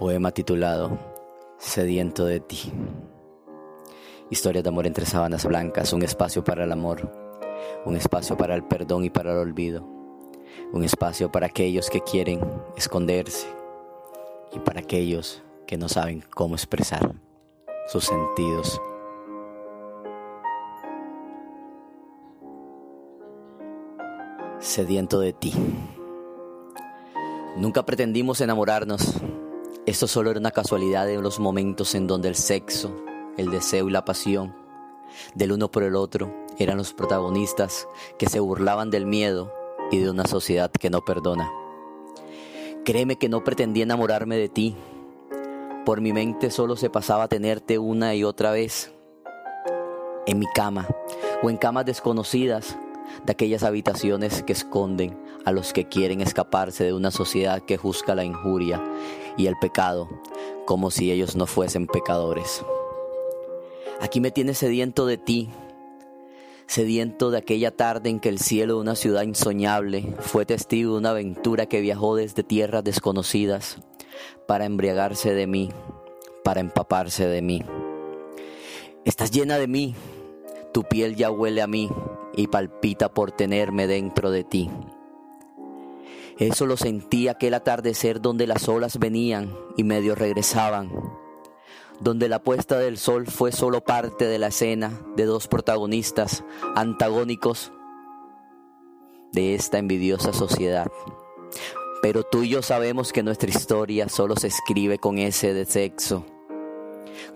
Poema titulado Sediento de ti. Historia de amor entre sábanas blancas, un espacio para el amor, un espacio para el perdón y para el olvido, un espacio para aquellos que quieren esconderse y para aquellos que no saben cómo expresar sus sentidos. Sediento de ti. Nunca pretendimos enamorarnos. Esto solo era una casualidad de los momentos en donde el sexo, el deseo y la pasión del uno por el otro eran los protagonistas que se burlaban del miedo y de una sociedad que no perdona. Créeme que no pretendí enamorarme de ti. Por mi mente solo se pasaba tenerte una y otra vez en mi cama o en camas desconocidas de aquellas habitaciones que esconden a los que quieren escaparse de una sociedad que juzga la injuria y el pecado como si ellos no fuesen pecadores. Aquí me tienes sediento de ti, sediento de aquella tarde en que el cielo de una ciudad insoñable fue testigo de una aventura que viajó desde tierras desconocidas para embriagarse de mí, para empaparse de mí. Estás llena de mí, tu piel ya huele a mí y palpita por tenerme dentro de ti. Eso lo sentí aquel atardecer donde las olas venían y medio regresaban, donde la puesta del sol fue solo parte de la escena de dos protagonistas antagónicos de esta envidiosa sociedad. Pero tú y yo sabemos que nuestra historia solo se escribe con S de sexo,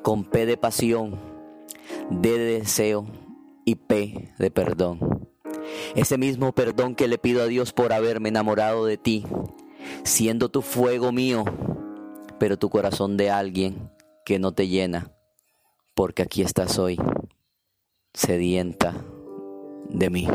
con P de pasión, D de deseo y P de perdón. Ese mismo perdón que le pido a Dios por haberme enamorado de ti, siendo tu fuego mío, pero tu corazón de alguien que no te llena, porque aquí estás hoy, sedienta de mí.